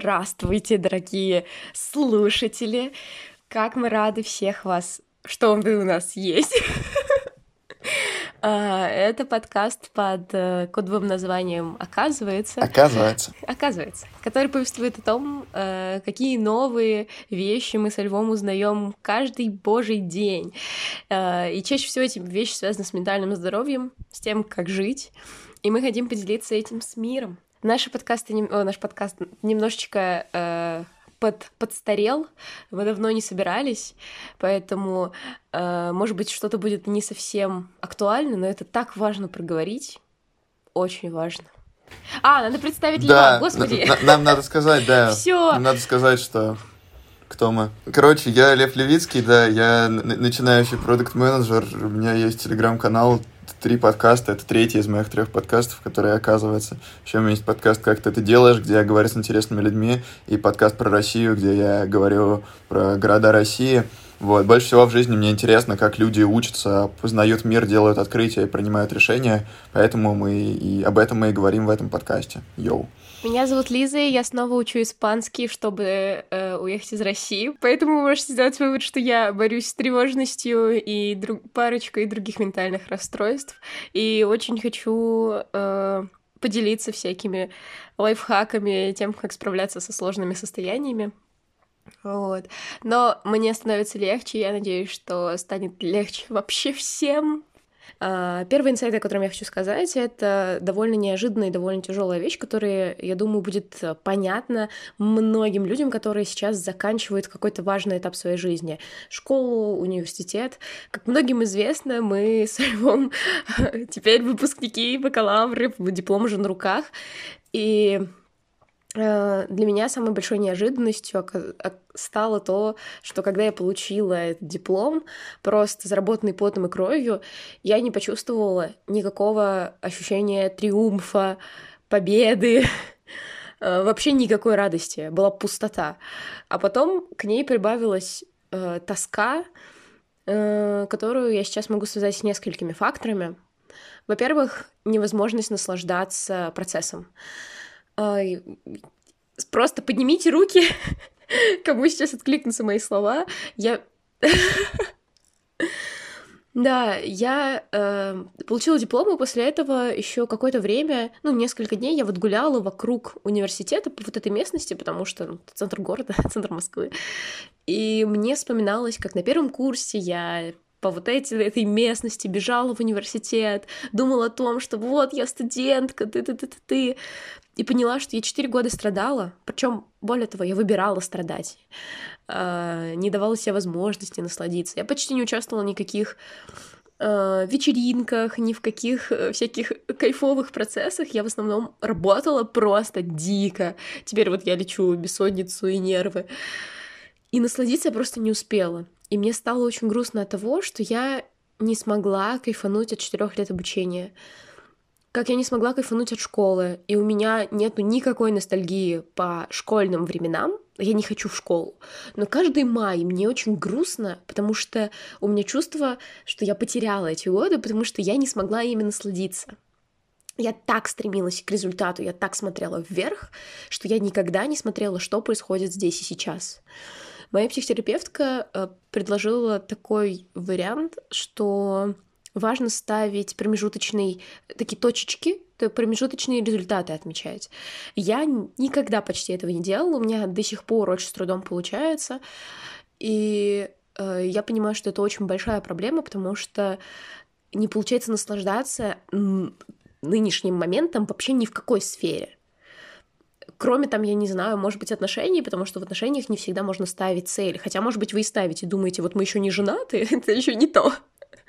Здравствуйте, дорогие слушатели! Как мы рады всех вас, что вы у нас есть. А, это подкаст под э, кодовым названием «Оказывается». Оказывается. Оказывается. Который повествует о том, э, какие новые вещи мы со Львом узнаем каждый божий день. Э, и чаще всего эти вещи связаны с ментальным здоровьем, с тем, как жить. И мы хотим поделиться этим с миром. Наши подкасты, о, наш подкаст немножечко э, под, подстарел, мы давно не собирались, поэтому, э, может быть, что-то будет не совсем актуально, но это так важно проговорить, очень важно. А, надо представить да, Льва, господи. нам надо сказать, да. Все. Надо сказать, что кто мы. Короче, я Лев Левицкий, да, я начинающий продукт-менеджер, у меня есть телеграм-канал три подкаста. Это третий из моих трех подкастов, которые оказывается. Еще у меня есть подкаст «Как ты это делаешь», где я говорю с интересными людьми, и подкаст про Россию, где я говорю про города России. Вот. Больше всего в жизни мне интересно, как люди учатся, познают мир, делают открытия и принимают решения. Поэтому мы и об этом мы и говорим в этом подкасте. Йоу. Меня зовут Лиза, и я снова учу испанский, чтобы э, уехать из России. Поэтому вы можете сделать вывод, что я борюсь с тревожностью и друг... парочкой других ментальных расстройств. И очень хочу э, поделиться всякими лайфхаками, тем, как справляться со сложными состояниями. Вот. Но мне становится легче, я надеюсь, что станет легче вообще всем, первый инсайт, о котором я хочу сказать, это довольно неожиданная и довольно тяжелая вещь, которая, я думаю, будет понятна многим людям, которые сейчас заканчивают какой-то важный этап своей жизни. Школу, университет. Как многим известно, мы с Львом теперь выпускники, бакалавры, диплом уже на руках. И Э, для меня самой большой неожиданностью стало то, что когда я получила этот диплом, просто заработанный потом и кровью, я не почувствовала никакого ощущения триумфа, победы, э, вообще никакой радости, была пустота. А потом к ней прибавилась э, тоска, э, которую я сейчас могу связать с несколькими факторами. Во-первых, невозможность наслаждаться процессом. Просто поднимите руки, кому сейчас откликнутся мои слова. Я... Да, я э, получила диплом, после этого еще какое-то время, ну, несколько дней я вот гуляла вокруг университета по вот этой местности, потому что ну, центр города, центр Москвы. И мне вспоминалось, как на первом курсе я по вот этой, этой местности бежала в университет, думала о том, что вот я студентка, ты-ты-ты-ты и поняла, что я четыре года страдала, причем более того, я выбирала страдать, а, не давала себе возможности насладиться. Я почти не участвовала в никаких а, вечеринках, ни в каких э, всяких кайфовых процессах. Я в основном работала просто дико. Теперь вот я лечу бессонницу и нервы. И насладиться я просто не успела. И мне стало очень грустно от того, что я не смогла кайфануть от четырех лет обучения как я не смогла кайфануть от школы, и у меня нету никакой ностальгии по школьным временам, я не хочу в школу. Но каждый май мне очень грустно, потому что у меня чувство, что я потеряла эти годы, потому что я не смогла ими насладиться. Я так стремилась к результату, я так смотрела вверх, что я никогда не смотрела, что происходит здесь и сейчас. Моя психотерапевтка э, предложила такой вариант, что важно ставить промежуточные такие точечки, то промежуточные результаты отмечать. Я никогда почти этого не делала, у меня до сих пор очень с трудом получается, и э, я понимаю, что это очень большая проблема, потому что не получается наслаждаться нынешним моментом вообще ни в какой сфере. Кроме там, я не знаю, может быть, отношений, потому что в отношениях не всегда можно ставить цели. Хотя, может быть, вы и ставите, думаете, вот мы еще не женаты, это еще не то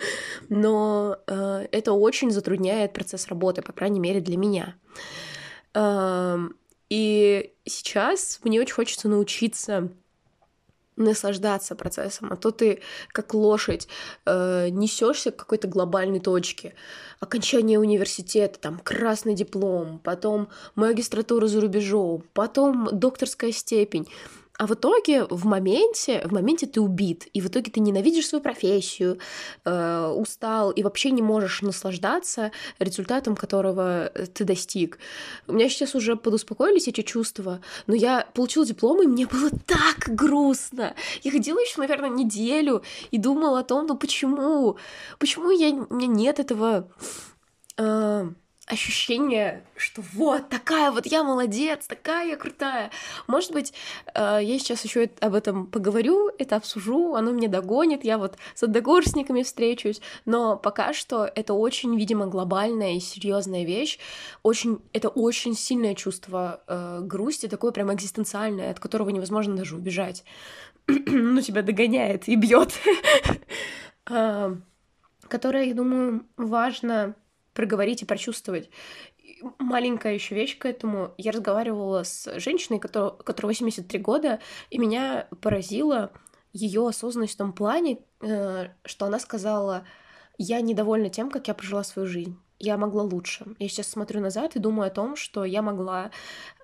но э, это очень затрудняет процесс работы, по крайней мере, для меня. Э, и сейчас мне очень хочется научиться наслаждаться процессом, а то ты как лошадь э, несешься к какой-то глобальной точке. Окончание университета, там красный диплом, потом магистратура за рубежом, потом докторская степень. А в итоге, в моменте, в моменте ты убит, и в итоге ты ненавидишь свою профессию, э, устал, и вообще не можешь наслаждаться результатом, которого ты достиг. У меня сейчас уже подуспокоились эти чувства, но я получила диплом, и мне было так грустно. Я ходила еще, наверное, неделю и думала о том, ну почему, почему я, у меня нет этого... Э, ощущение, что вот такая вот я молодец, такая я крутая. Может быть, э, я сейчас еще об этом поговорю, это обсужу, оно мне догонит, я вот с одногорсниками встречусь, но пока что это очень, видимо, глобальная и серьезная вещь, очень, это очень сильное чувство э, грусти, такое прям экзистенциальное, от которого невозможно даже убежать. ну, тебя догоняет и бьет. Э, которое, я думаю, важно проговорить и прочувствовать. Маленькая еще вещь к этому. Я разговаривала с женщиной, которая, которой 83 года, и меня поразила ее осознанность в том плане, э, что она сказала, я недовольна тем, как я прожила свою жизнь. Я могла лучше. Я сейчас смотрю назад и думаю о том, что я могла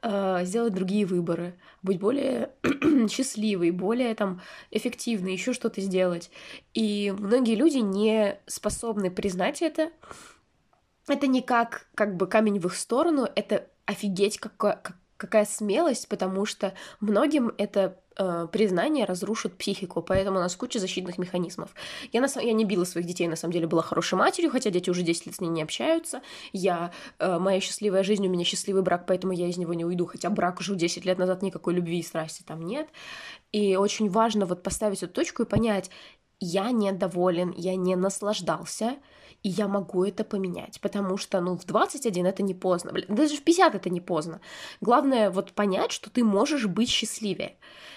э, сделать другие выборы, быть более счастливой, более там эффективной, еще что-то сделать. И многие люди не способны признать это, это не как, как бы камень в их сторону, это офигеть, какая, какая смелость, потому что многим это э, признание разрушит психику, поэтому у нас куча защитных механизмов. Я, на, я не била своих детей, на самом деле, была хорошей матерью, хотя дети уже 10 лет с ней не общаются. Я, э, моя счастливая жизнь, у меня счастливый брак, поэтому я из него не уйду, хотя брак уже 10 лет назад никакой любви и страсти там нет. И очень важно вот поставить эту точку и понять, я недоволен, я не наслаждался, и я могу это поменять, потому что, ну, в 21 это не поздно, даже в 50 это не поздно. Главное вот понять, что ты можешь быть счастливее.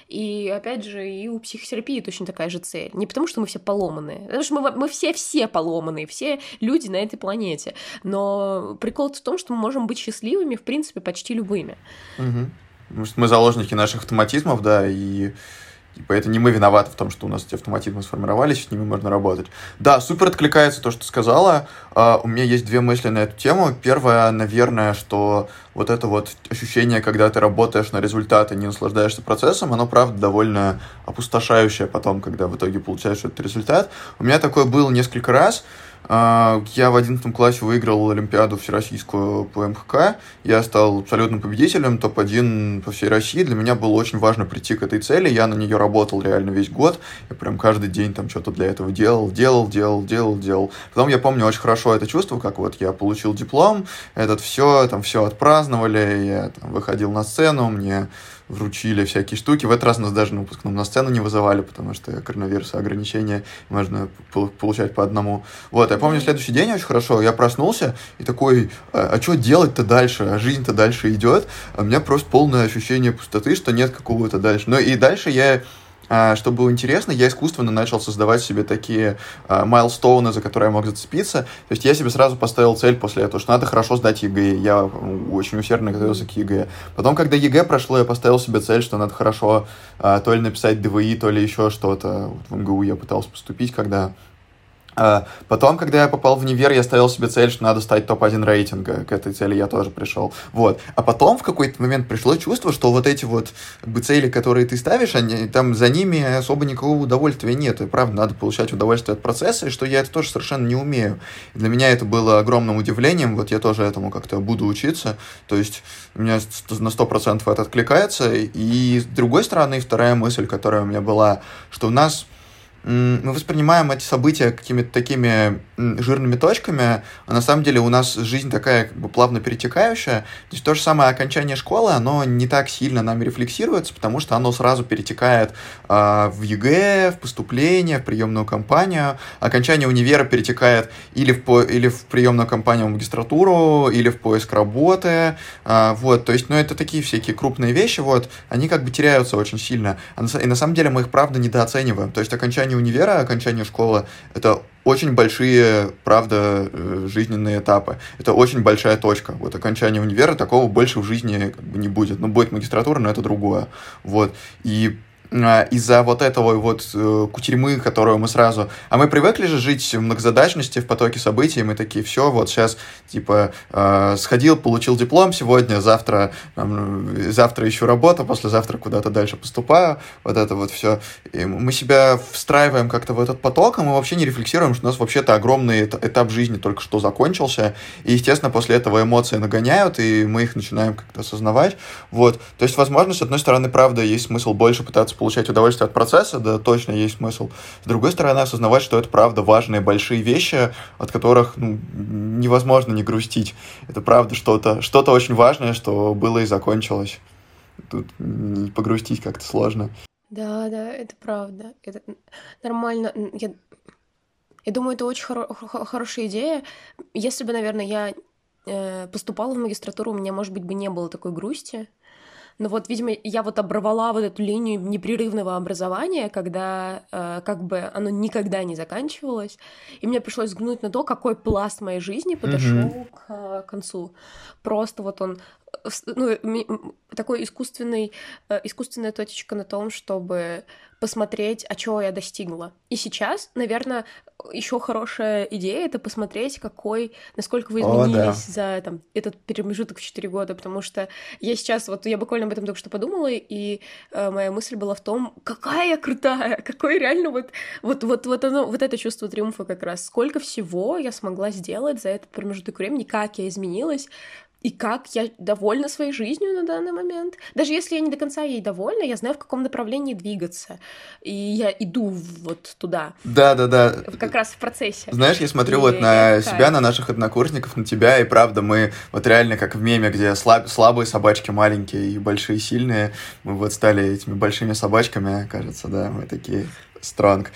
И опять же, и у психотерапии точно такая же цель. Не потому, что мы все поломанные, потому что мы, все-все поломанные, все люди на этой планете. Но прикол в том, что мы можем быть счастливыми, в принципе, почти любыми. Угу. Мы заложники наших автоматизмов, да, и Типа, это не мы виноваты в том, что у нас эти автоматизмы сформировались, с ними можно работать. Да, супер откликается то, что сказала. Uh, у меня есть две мысли на эту тему. Первое, наверное, что вот это вот ощущение, когда ты работаешь на результат и не наслаждаешься процессом, оно, правда, довольно опустошающее потом, когда в итоге получаешь этот результат. У меня такое было несколько раз. А, я в 11 классе выиграл Олимпиаду всероссийскую по МХК. Я стал абсолютным победителем, топ-1 по всей России. Для меня было очень важно прийти к этой цели. Я на нее работал реально весь год. Я прям каждый день там что-то для этого делал, делал, делал, делал, делал. Потом я помню очень хорошо это чувство, как вот я получил диплом, этот все, там все отпраздновали, я там, выходил на сцену, мне вручили всякие штуки. В этот раз нас даже на выпускном на сцену не вызывали, потому что коронавирус ограничения можно получать по одному. Вот, я помню следующий день очень хорошо, я проснулся и такой, а, а что делать-то дальше? А жизнь-то дальше идет. А у меня просто полное ощущение пустоты, что нет какого-то дальше. Но и дальше я что было интересно, я искусственно начал создавать себе такие milestone ы, за которые я мог зацепиться. То есть я себе сразу поставил цель после этого, что надо хорошо сдать ЕГЭ. Я очень усердно готовился к ЕГЭ. Потом, когда ЕГЭ прошло, я поставил себе цель, что надо хорошо а, то ли написать ДВИ, то ли еще что-то. Вот в МГУ я пытался поступить, когда а, потом, когда я попал в универ, я ставил себе цель, что надо стать топ-1 рейтинга. К этой цели я тоже пришел. Вот. А потом в какой-то момент пришло чувство, что вот эти вот как бы, цели, которые ты ставишь, они, там за ними особо никакого удовольствия нет. И правда, надо получать удовольствие от процесса, и что я это тоже совершенно не умею. И для меня это было огромным удивлением. Вот я тоже этому как-то буду учиться. То есть у меня на 100% это откликается. И с другой стороны, вторая мысль, которая у меня была, что у нас мы воспринимаем эти события какими-то такими жирными точками, а на самом деле у нас жизнь такая как бы плавно перетекающая. То есть то же самое окончание школы, оно не так сильно нами рефлексируется, потому что оно сразу перетекает э, в ЕГЭ, в поступление, в приемную кампанию. Окончание универа перетекает или в, по, или в приемную кампанию в магистратуру, или в поиск работы. Э, вот, то есть, ну, это такие всякие крупные вещи, вот, они как бы теряются очень сильно. И на самом деле мы их, правда, недооцениваем. То есть окончание универа, окончание школы — это очень большие, правда, э, жизненные этапы. Это очень большая точка. Вот окончание универа такого больше в жизни как бы не будет. Ну, будет магистратура, но это другое. Вот. И из-за вот этого вот э, кутерьмы, которую мы сразу... А мы привыкли же жить в многозадачности, в потоке событий, мы такие, все, вот сейчас, типа, э, сходил, получил диплом сегодня, завтра, завтра ищу работу, послезавтра куда-то дальше поступаю, вот это вот все. И мы себя встраиваем как-то в этот поток, и мы вообще не рефлексируем, что у нас вообще-то огромный этап жизни только что закончился, и, естественно, после этого эмоции нагоняют, и мы их начинаем как-то осознавать, вот. То есть, возможно, с одной стороны, правда, есть смысл больше пытаться получать удовольствие от процесса, да, точно есть смысл. С другой стороны, осознавать, что это правда важные большие вещи, от которых ну, невозможно не грустить. Это правда что-то что очень важное, что было и закончилось. Тут погрустить как-то сложно. Да, да, это правда. Это нормально. Я, я думаю, это очень хоро- хорошая идея. Если бы, наверное, я э, поступала в магистратуру, у меня, может быть, бы не было такой грусти. Но вот, видимо, я вот оборвала вот эту линию непрерывного образования, когда э, как бы оно никогда не заканчивалось, и мне пришлось взглянуть на то, какой пласт моей жизни подошел mm-hmm. к э, концу. Просто вот он ну, такой искусственный, э, искусственная точечка на том, чтобы посмотреть, а чего я достигла. И сейчас, наверное, еще хорошая идея это посмотреть, какой, насколько вы изменились О, да. за там, этот промежуток в 4 года, потому что я сейчас, вот я буквально об этом только что подумала, и э, моя мысль была в том, какая я крутая, какой реально вот, вот, вот, вот оно, вот это чувство триумфа как раз, сколько всего я смогла сделать за этот промежуток времени, как я изменилась, и как я довольна своей жизнью на данный момент. Даже если я не до конца ей довольна, я знаю, в каком направлении двигаться. И я иду вот туда. Да, да, да. Как раз в процессе. Знаешь, я смотрю и вот на себя, на наших однокурсников, на тебя, и правда, мы вот реально как в меме, где слаб, слабые собачки маленькие и большие сильные, мы вот стали этими большими собачками, кажется, да, мы такие стронг.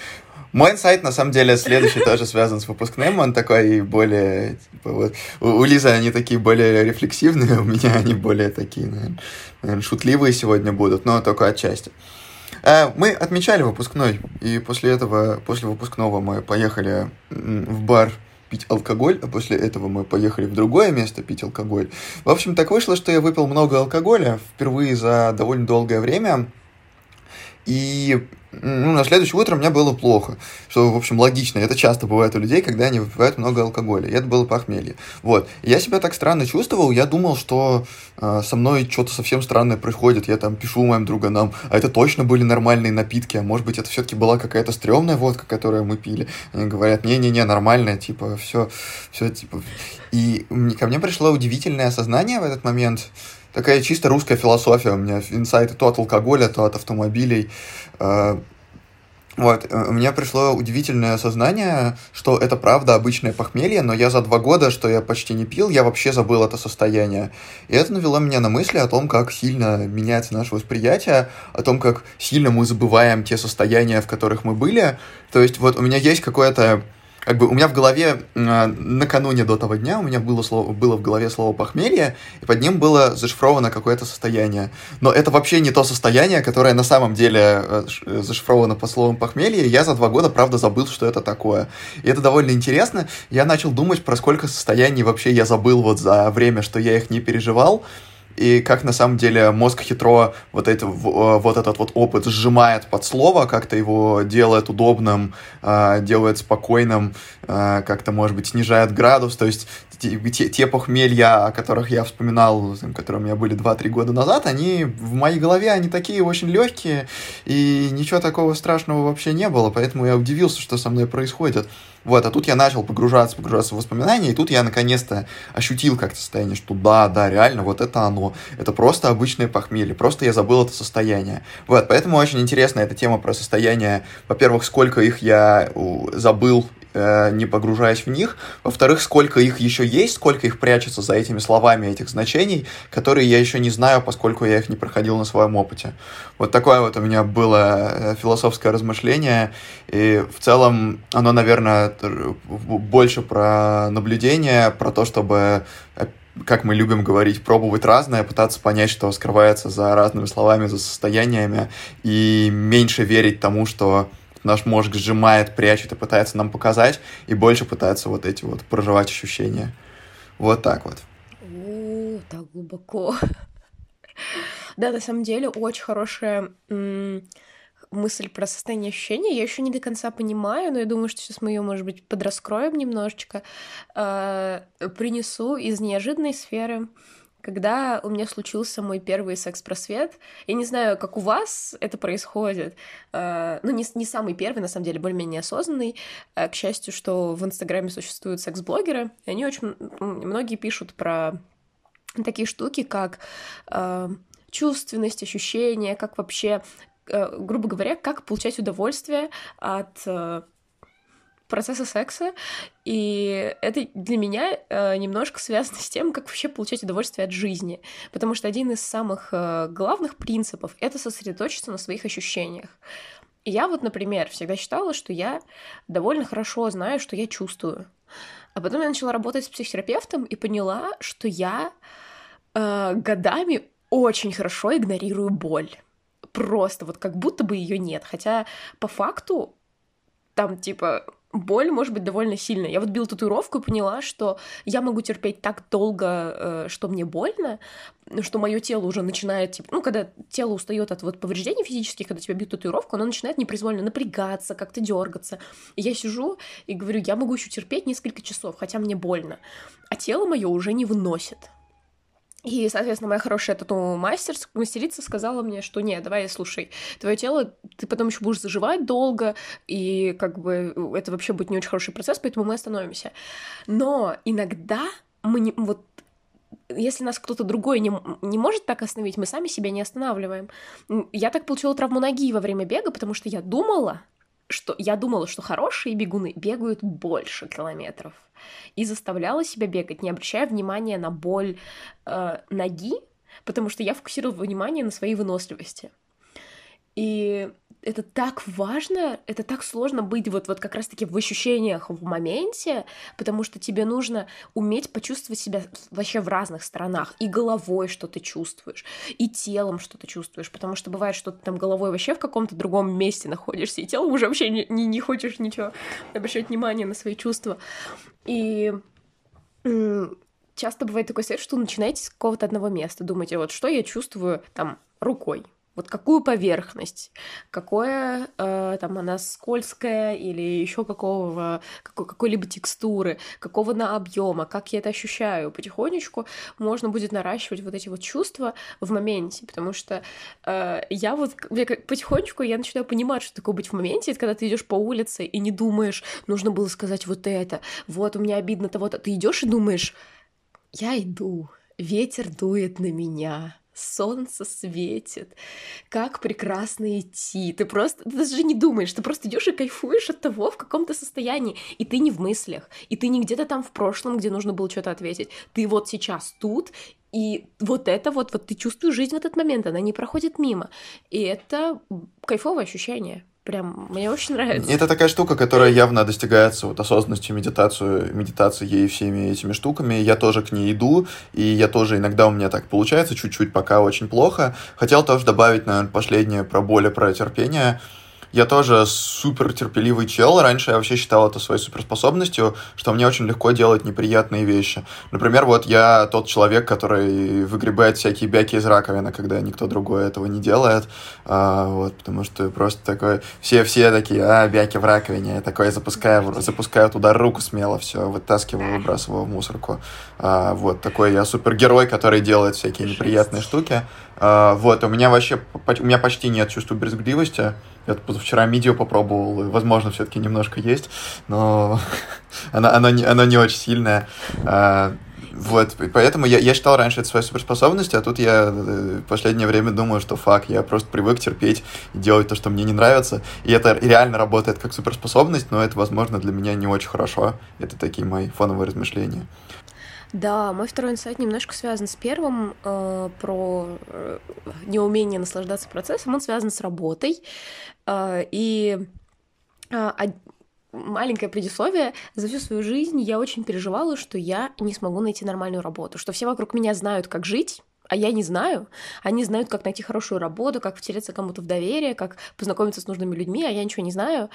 Мой инсайт, на самом деле, следующий тоже связан с выпускным. Он такой более... Типа, вот, у, у Лизы они такие более рефлексивные, у меня они более такие, наверное, шутливые сегодня будут, но только отчасти. Э, мы отмечали выпускной, и после этого, после выпускного мы поехали в бар пить алкоголь, а после этого мы поехали в другое место пить алкоголь. В общем, так вышло, что я выпил много алкоголя впервые за довольно долгое время. И ну, на следующее утро мне было плохо, что, в общем, логично. Это часто бывает у людей, когда они выпивают много алкоголя. И это было похмелье. Вот. Я себя так странно чувствовал, я думал, что э, со мной что-то совсем странное происходит. Я там пишу моим друганам, а это точно были нормальные напитки, а может быть, это все-таки была какая-то стрёмная водка, которую мы пили. Они говорят, не-не-не, нормальная, типа, все, все, типа. И ко мне пришло удивительное осознание в этот момент, такая чисто русская философия. У меня инсайты то от алкоголя, то от автомобилей. А, вот, э, у меня пришло удивительное осознание, что это правда обычное похмелье, но я за два года, что я почти не пил, я вообще забыл это состояние. И это навело меня на мысли о том, как сильно меняется наше восприятие, о том, как сильно мы забываем те состояния, в которых мы были. То есть вот у меня есть какое-то как бы у меня в голове э, накануне до того дня у меня было, слово, было в голове слово похмелье, и под ним было зашифровано какое-то состояние. Но это вообще не то состояние, которое на самом деле э, зашифровано по словам похмелье. Я за два года, правда, забыл, что это такое. И это довольно интересно. Я начал думать, про сколько состояний вообще я забыл вот за время, что я их не переживал и как на самом деле мозг хитро вот, это, э, вот этот вот опыт сжимает под слово, как-то его делает удобным, э, делает спокойным, э, как-то, может быть, снижает градус, то есть те, те похмелья, о которых я вспоминал, которые у меня были 2-3 года назад, они в моей голове, они такие очень легкие, и ничего такого страшного вообще не было, поэтому я удивился, что со мной происходит. Вот, а тут я начал погружаться, погружаться в воспоминания, и тут я наконец-то ощутил как-то состояние, что да, да, реально, вот это оно. Это просто обычное похмелье, просто я забыл это состояние. Вот, поэтому очень интересна эта тема про состояние, во-первых, сколько их я забыл не погружаясь в них. Во-вторых, сколько их еще есть, сколько их прячется за этими словами этих значений, которые я еще не знаю, поскольку я их не проходил на своем опыте. Вот такое вот у меня было э, философское размышление, и в целом оно, наверное, больше про наблюдение, про то, чтобы э, как мы любим говорить, пробовать разное, пытаться понять, что скрывается за разными словами, за состояниями, и меньше верить тому, что наш мозг сжимает, прячет и пытается нам показать, и больше пытается вот эти вот проживать ощущения. Вот так вот. О, так глубоко. Да, на самом деле очень хорошая мысль про состояние ощущения я еще не до конца понимаю, но я думаю, что сейчас мы ее, может быть, подраскроем немножечко. Э, принесу из неожиданной сферы когда у меня случился мой первый секс-просвет. Я не знаю, как у вас это происходит. Э, ну, не, не самый первый, на самом деле, более-менее осознанный. Э, к счастью, что в Инстаграме существуют секс-блогеры, и они очень... Многие пишут про такие штуки, как э, чувственность, ощущения, как вообще, грубо говоря, как получать удовольствие от процесса секса, и это для меня э, немножко связано с тем, как вообще получать удовольствие от жизни, потому что один из самых э, главных принципов — это сосредоточиться на своих ощущениях. И я вот, например, всегда считала, что я довольно хорошо знаю, что я чувствую. А потом я начала работать с психотерапевтом и поняла, что я э, годами очень хорошо игнорирую боль. Просто вот как будто бы ее нет. Хотя по факту там типа боль может быть довольно сильная. Я вот била татуировку и поняла, что я могу терпеть так долго, э, что мне больно, что мое тело уже начинает, типа, ну, когда тело устает от вот повреждений физических, когда тебя бьют татуировку, оно начинает непроизвольно напрягаться, как-то дергаться. И я сижу и говорю, я могу еще терпеть несколько часов, хотя мне больно. А тело мое уже не выносит. И, соответственно, моя хорошая тату-мастер, мастерица сказала мне, что нет, давай, слушай, твое тело, ты потом еще будешь заживать долго, и как бы это вообще будет не очень хороший процесс, поэтому мы остановимся. Но иногда мы не, вот если нас кто-то другой не, не может так остановить, мы сами себя не останавливаем. Я так получила травму ноги во время бега, потому что я думала, что я думала, что хорошие бегуны бегают больше километров. И заставляла себя бегать, не обращая внимания на боль э, ноги, потому что я фокусировала внимание на своей выносливости. И это так важно, это так сложно быть вот, вот как раз-таки в ощущениях в моменте, потому что тебе нужно уметь почувствовать себя вообще в разных сторонах. И головой, что ты чувствуешь, и телом, что ты чувствуешь, потому что бывает, что ты там головой вообще в каком-то другом месте находишься, и телом уже вообще не, не, не хочешь ничего обращать внимание на свои чувства. И часто бывает такой совет, что начинаете с какого-то одного места, думаете, вот что я чувствую там рукой, вот какую поверхность, какое э, там она скользкая или еще какого какой, какой-либо текстуры, какого на объема, как я это ощущаю. Потихонечку можно будет наращивать вот эти вот чувства в моменте, потому что э, я вот я, потихонечку я начинаю понимать, что такое быть в моменте, это когда ты идешь по улице и не думаешь, нужно было сказать вот это, вот у меня обидно того-то, ты идешь и думаешь, я иду, ветер дует на меня, солнце светит, как прекрасно идти. Ты просто, ты даже не думаешь, ты просто идешь и кайфуешь от того, в каком то состоянии. И ты не в мыслях, и ты не где-то там в прошлом, где нужно было что-то ответить. Ты вот сейчас тут, и вот это вот, вот ты чувствуешь жизнь в этот момент, она не проходит мимо. И это кайфовое ощущение. Прям мне очень нравится. Это такая штука, которая явно достигается вот осознанностью, медитацию, медитацией и всеми этими штуками. Я тоже к ней иду, и я тоже иногда у меня так получается, чуть-чуть пока очень плохо. Хотел тоже добавить, наверное, последнее про боль про терпение. Я тоже супер терпеливый чел. Раньше я вообще считал это своей суперспособностью, что мне очень легко делать неприятные вещи. Например, вот я тот человек, который выгребает всякие бяки из раковины, когда никто другой этого не делает. А, вот, потому что просто такой... Все, все такие, а, бяки в раковине. Я такой запускаю, запускаю туда руку смело, все, вытаскиваю, выбрасываю в мусорку. А, вот, такой я супергерой, который делает всякие неприятные штуки. А, вот, у меня вообще, у меня почти нет чувства брезгливости. Я позавчера мидио попробовал, и, возможно, все-таки немножко есть, но она, она, не, она не очень сильная. Вот, поэтому я, я считал раньше это своей суперспособностью, а тут я э, в последнее время думаю, что фак, я просто привык терпеть и делать то, что мне не нравится. И это реально работает как суперспособность, но это, возможно, для меня не очень хорошо. Это такие мои фоновые размышления. Да, мой второй инсайт немножко связан с первым э, про э, неумение наслаждаться процессом. Он связан с работой. Э, и э, маленькое предисловие. За всю свою жизнь я очень переживала, что я не смогу найти нормальную работу, что все вокруг меня знают, как жить, а я не знаю. Они знают, как найти хорошую работу, как втереться кому-то в доверие, как познакомиться с нужными людьми, а я ничего не знаю.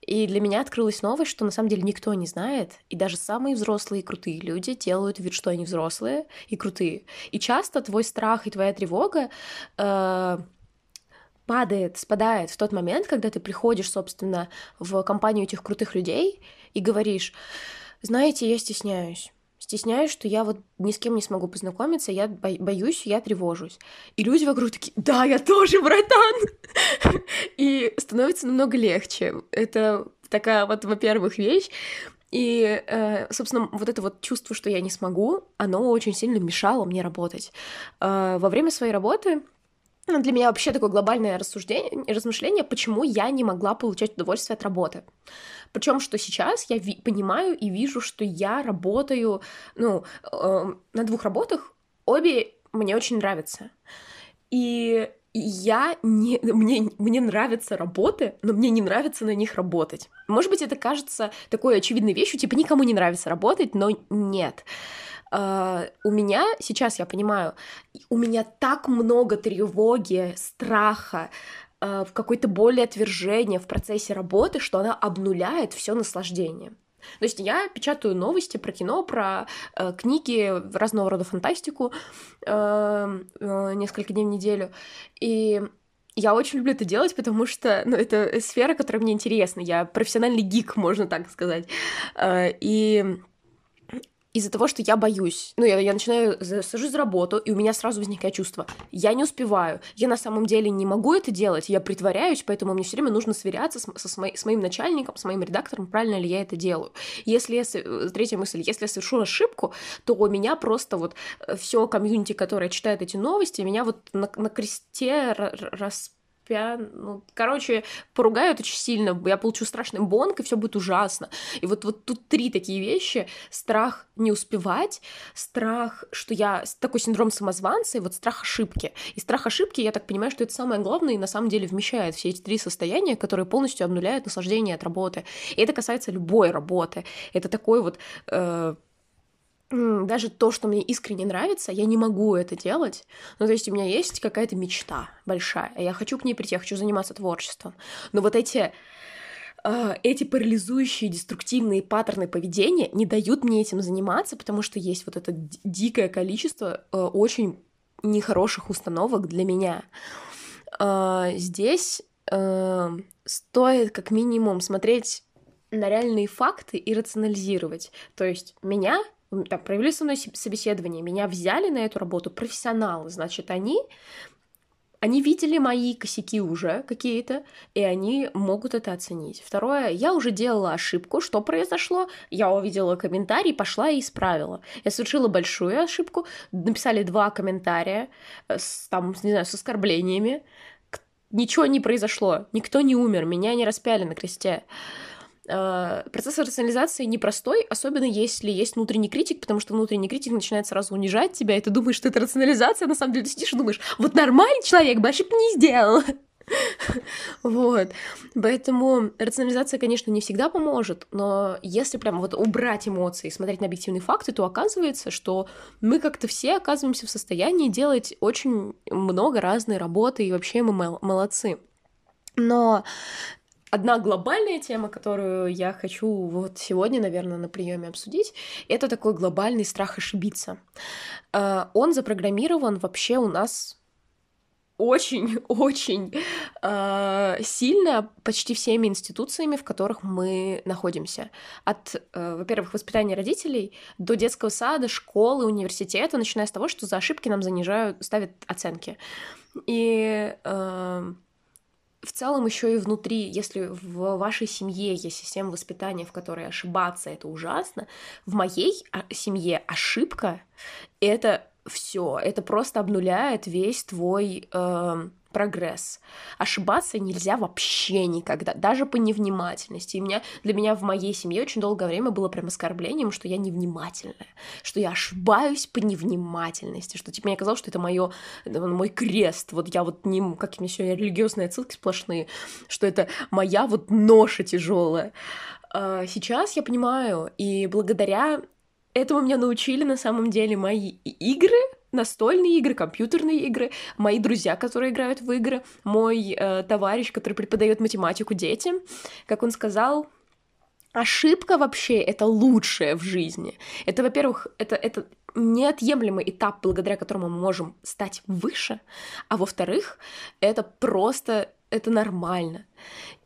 И для меня открылась новость, что на самом деле никто не знает, и даже самые взрослые и крутые люди делают вид, что они взрослые и крутые. И часто твой страх и твоя тревога э, падает, спадает в тот момент, когда ты приходишь, собственно, в компанию этих крутых людей и говоришь, знаете, я стесняюсь. Стесняюсь, что я вот ни с кем не смогу познакомиться, я боюсь, я тревожусь. И люди вокруг такие, да, я тоже, братан! И становится намного легче. Это такая вот, во-первых, вещь. И, э, собственно, вот это вот чувство, что я не смогу, оно очень сильно мешало мне работать. Э, во время своей работы для меня вообще такое глобальное рассуждение, размышление, почему я не могла получать удовольствие от работы. Причем, что сейчас я ви- понимаю и вижу, что я работаю, ну, э, на двух работах, обе мне очень нравятся. И я не... Мне, мне нравятся работы, но мне не нравится на них работать. Может быть, это кажется такой очевидной вещью, типа никому не нравится работать, но нет. Uh, у меня сейчас, я понимаю, у меня так много тревоги, страха, uh, в какой-то боли отвержения в процессе работы, что она обнуляет все наслаждение. То есть я печатаю новости про кино, про э, книги, разного рода фантастику э, э, несколько дней в неделю. И я очень люблю это делать, потому что ну, это сфера, которая мне интересна. Я профессиональный гик, можно так сказать. Э, и из-за того, что я боюсь. Ну, я, я начинаю, сажусь за работу, и у меня сразу возникает чувство, я не успеваю, я на самом деле не могу это делать, я притворяюсь, поэтому мне все время нужно сверяться с, со, с, моей, с моим начальником, с моим редактором, правильно ли я это делаю. Если я, э, третья мысль, если я совершу ошибку, то у меня просто вот э, все комьюнити, которое читает эти новости, меня вот на, на кресте рас пьян... Ну, короче, поругают очень сильно, я получу страшный бонг, и все будет ужасно. И вот, вот тут три такие вещи. Страх не успевать, страх, что я... Такой синдром самозванца, и вот страх ошибки. И страх ошибки, я так понимаю, что это самое главное, и на самом деле вмещает все эти три состояния, которые полностью обнуляют наслаждение от работы. И это касается любой работы. Это такой вот... Э даже то, что мне искренне нравится, я не могу это делать. Ну, то есть у меня есть какая-то мечта большая, я хочу к ней прийти, я хочу заниматься творчеством. Но вот эти а, эти парализующие деструктивные паттерны поведения не дают мне этим заниматься, потому что есть вот это дикое количество э, очень нехороших установок для меня. А, здесь э, стоит как минимум смотреть на реальные факты и рационализировать. То есть меня там, провели со мной собеседование, меня взяли на эту работу профессионалы, значит, они они видели мои косяки уже какие-то, и они могут это оценить. Второе, я уже делала ошибку, что произошло, я увидела комментарий, пошла и исправила. Я совершила большую ошибку, написали два комментария, э, с, там, не знаю, с оскорблениями, ничего не произошло, никто не умер, меня не распяли на кресте. Э, процесс рационализации непростой, особенно если есть внутренний критик, потому что внутренний критик начинает сразу унижать тебя, и ты думаешь, что это рационализация, а на самом деле ты сидишь и думаешь, вот нормальный человек бы ошибку не сделал. Вот. Поэтому рационализация, конечно, не всегда поможет, но если прям вот убрать эмоции смотреть на объективные факты, то оказывается, что мы как-то все оказываемся в состоянии делать очень много разной работы, и вообще мы молодцы. Но одна глобальная тема, которую я хочу вот сегодня, наверное, на приеме обсудить, это такой глобальный страх ошибиться. Э, он запрограммирован вообще у нас очень-очень э, сильно почти всеми институциями, в которых мы находимся. От, э, во-первых, воспитания родителей до детского сада, школы, университета, начиная с того, что за ошибки нам занижают, ставят оценки. И э, в целом еще и внутри, если в вашей семье есть система воспитания, в которой ошибаться это ужасно, в моей а, семье ошибка это все, это просто обнуляет весь твой э, прогресс. Ошибаться нельзя вообще никогда, даже по невнимательности. И меня, для меня в моей семье очень долгое время было прям оскорблением, что я невнимательная, что я ошибаюсь по невнимательности, что типа мне казалось, что это моё, мой крест, вот я вот не, как мне сегодня религиозные отсылки сплошные, что это моя вот ноша тяжелая. А сейчас я понимаю, и благодаря этому меня научили на самом деле мои игры, настольные игры, компьютерные игры, мои друзья, которые играют в игры, мой э, товарищ, который преподает математику детям, как он сказал, ошибка вообще это лучшее в жизни. Это, во-первых, это, это неотъемлемый этап, благодаря которому мы можем стать выше, а во-вторых, это просто, это нормально.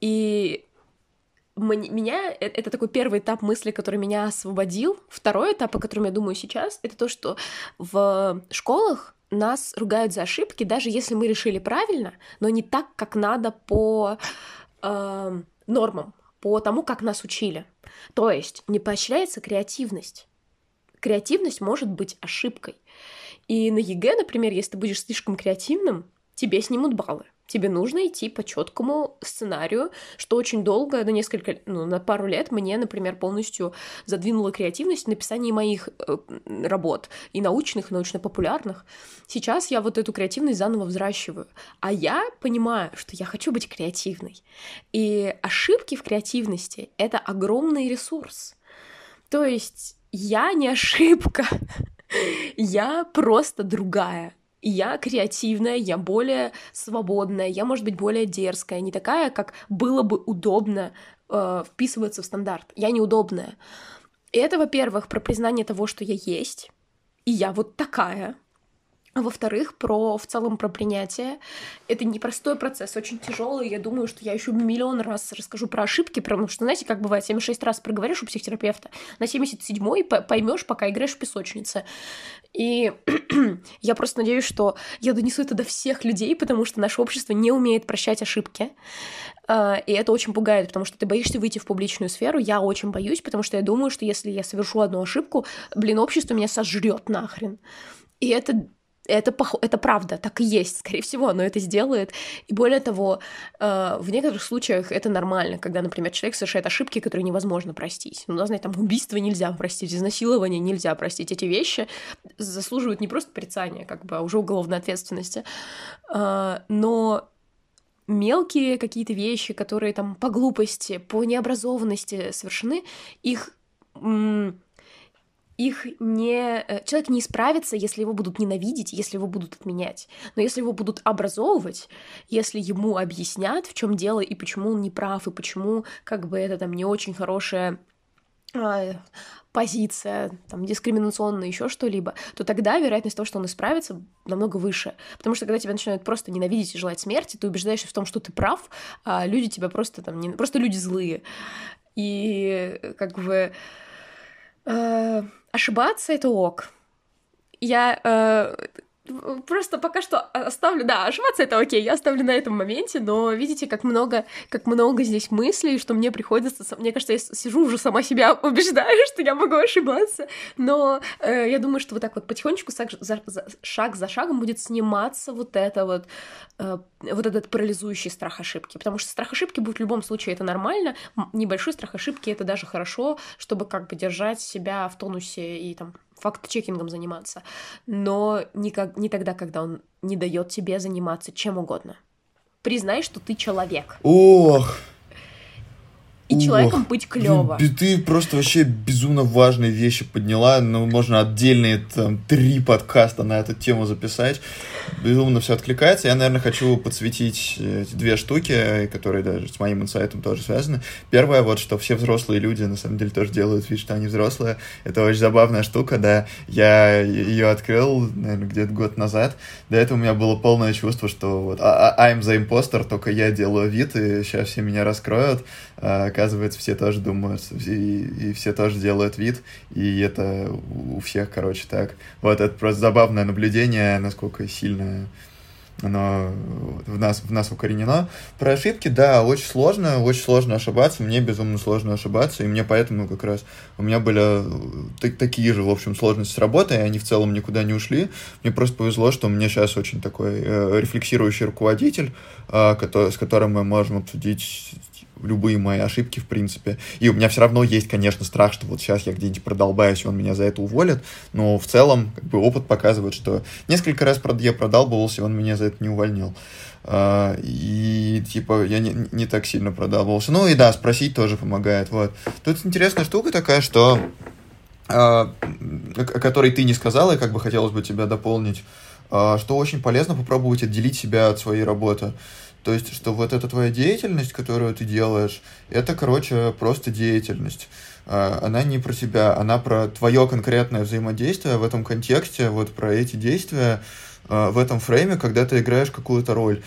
И меня э, это такой первый этап мысли, который меня освободил. Второй этап, о котором я думаю сейчас, это то, что в школах нас ругают за ошибки, даже если мы решили правильно, но не так, как надо по э, нормам, по тому, как нас учили. То есть не поощряется креативность. Креативность может быть ошибкой. И на ЕГЭ, например, если ты будешь слишком креативным, тебе снимут баллы тебе нужно идти по четкому сценарию, что очень долго, на несколько, ну, на пару лет мне, например, полностью задвинула креативность в написании моих э, работ, и научных, и научно-популярных. Сейчас я вот эту креативность заново взращиваю, а я понимаю, что я хочу быть креативной. И ошибки в креативности — это огромный ресурс. То есть я не ошибка, я просто другая я креативная, я более свободная, я, может быть, более дерзкая, не такая, как было бы удобно э, вписываться в стандарт. Я неудобная. И это, во-первых, про признание того, что я есть, и я вот такая, а во-вторых, про в целом про принятие. Это непростой процесс, очень тяжелый. Я думаю, что я еще миллион раз расскажу про ошибки, потому что, знаете, как бывает, 76 раз проговоришь у психотерапевта, на 77-й поймешь, пока играешь в песочнице. И я просто надеюсь, что я донесу это до всех людей, потому что наше общество не умеет прощать ошибки. А, и это очень пугает, потому что ты боишься выйти в публичную сферу. Я очень боюсь, потому что я думаю, что если я совершу одну ошибку, блин, общество меня сожрет нахрен. И это это, пох... это правда, так и есть, скорее всего, оно это сделает. И более того, э, в некоторых случаях это нормально, когда, например, человек совершает ошибки, которые невозможно простить. Ну, да, знаете, там убийство нельзя простить, изнасилование нельзя простить. Эти вещи заслуживают не просто порицания, как бы, а уже уголовной ответственности. Э, но мелкие какие-то вещи, которые там по глупости, по необразованности совершены, их их не... Э, человек не исправится, если его будут ненавидеть, если его будут отменять. Но если его будут образовывать, если ему объяснят, в чем дело и почему он не прав, и почему как бы это там не очень хорошая а, позиция, там, дискриминационная, еще что-либо, то тогда вероятность того, что он исправится, намного выше. Потому что когда тебя начинают просто ненавидеть и желать смерти, ты убеждаешься в том, что ты прав, а люди тебя просто там... Не... Просто люди злые. И э, как бы... Э, ошибаться это ок. Я э, просто пока что оставлю, да, ошибаться это окей, я оставлю на этом моменте, но видите, как много, как много здесь мыслей, что мне приходится, мне кажется, я сижу уже сама себя убеждаю, что я могу ошибаться, но э, я думаю, что вот так вот потихонечку шаг за, за, шаг за шагом будет сниматься вот это вот, э, вот этот парализующий страх ошибки, потому что страх ошибки будет в любом случае, это нормально, небольшой страх ошибки это даже хорошо, чтобы как бы держать себя в тонусе и там факт-чекингом заниматься, но не, как, не тогда, когда он не дает тебе заниматься чем угодно. Признай, что ты человек. Ох, и Ох, человеком быть клево. Ты, ты просто вообще безумно важные вещи подняла. Ну, можно отдельные там три подкаста на эту тему записать. Безумно все откликается. Я, наверное, хочу подсветить эти две штуки, которые даже с моим инсайтом тоже связаны. Первое, вот, что все взрослые люди на самом деле тоже делают вид, что они взрослые. Это очень забавная штука, да. Я ее открыл, наверное, где-то год назад. До этого у меня было полное чувство, что вот а, а, I'm the imposter, только я делаю вид, и сейчас все меня раскроют а оказывается, все тоже думают, и, и все тоже делают вид, и это у всех, короче, так. Вот это просто забавное наблюдение, насколько сильно оно в нас, в нас укоренено. Про ошибки, да, очень сложно, очень сложно ошибаться, мне безумно сложно ошибаться, и мне поэтому как раз у меня были э, такие же, в общем, сложности с работой, и они в целом никуда не ушли. Мне просто повезло, что у меня сейчас очень такой э, рефлексирующий руководитель, э, который, с которым мы можем обсудить любые мои ошибки, в принципе. И у меня все равно есть, конечно, страх, что вот сейчас я где-нибудь продолбаюсь, и он меня за это уволит. Но в целом, как бы, опыт показывает, что несколько раз я продалбывался, и он меня за это не увольнил. Uh, и типа я не, не так сильно продалбывался. Ну и да, спросить тоже помогает. Вот. Тут интересная штука такая, что uh, о которой ты не сказала, и как бы хотелось бы тебя дополнить. а, что очень полезно попробовать отделить себя от своей работы. То есть, что вот эта твоя деятельность, которую ты делаешь, это, короче, просто деятельность. А, она не про тебя, она про твое конкретное взаимодействие в этом контексте, вот про эти действия, а, в этом фрейме, когда ты играешь какую-то роль.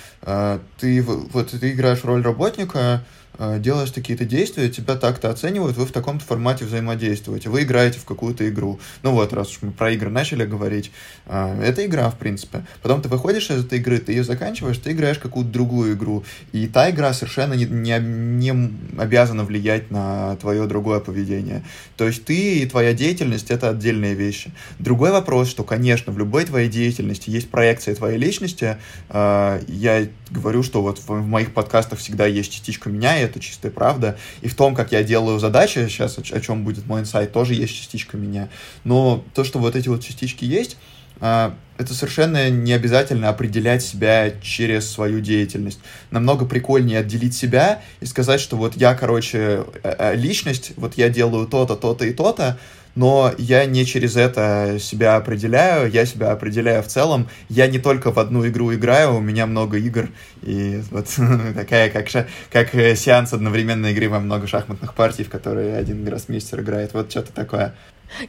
Ты, вот, ты играешь роль работника, делаешь какие-то действия, тебя так-то оценивают, вы в таком-то формате взаимодействуете, вы играете в какую-то игру. Ну вот, раз уж мы про игры начали говорить, э, это игра, в принципе. Потом ты выходишь из этой игры, ты ее заканчиваешь, ты играешь какую-то другую игру. И та игра совершенно не, не, не обязана влиять на твое другое поведение. То есть ты и твоя деятельность — это отдельные вещи. Другой вопрос, что, конечно, в любой твоей деятельности есть проекция твоей личности. Э, я говорю, что вот в моих подкастах всегда есть частичка меня, это чистая правда. И в том, как я делаю задачи, сейчас о, чем будет мой инсайт, тоже есть частичка меня. Но то, что вот эти вот частички есть, а, это совершенно не обязательно определять себя через свою деятельность. Намного прикольнее отделить себя и сказать, что вот я, короче, э, э, личность, вот я делаю то-то, то-то и то-то, но я не через это себя определяю, я себя определяю в целом. Я не только в одну игру играю, у меня много игр, и вот такая, как, как э, сеанс одновременной игры во много шахматных партий, в которые один гроссмейстер играет. Вот что-то такое.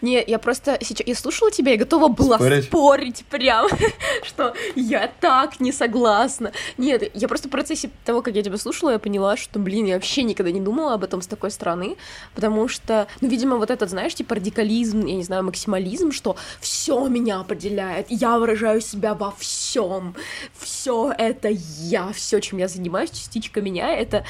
Не, я просто сейчас я слушала тебя и готова была спорить, спорить прям, что я так не согласна. Нет, я просто в процессе того, как я тебя слушала, я поняла, что, блин, я вообще никогда не думала об этом с такой стороны, потому что, ну, видимо, вот этот, знаешь, типа радикализм, я не знаю, максимализм, что все меня определяет, я выражаю себя во всем, все это я, все, чем я занимаюсь, частичка меня, это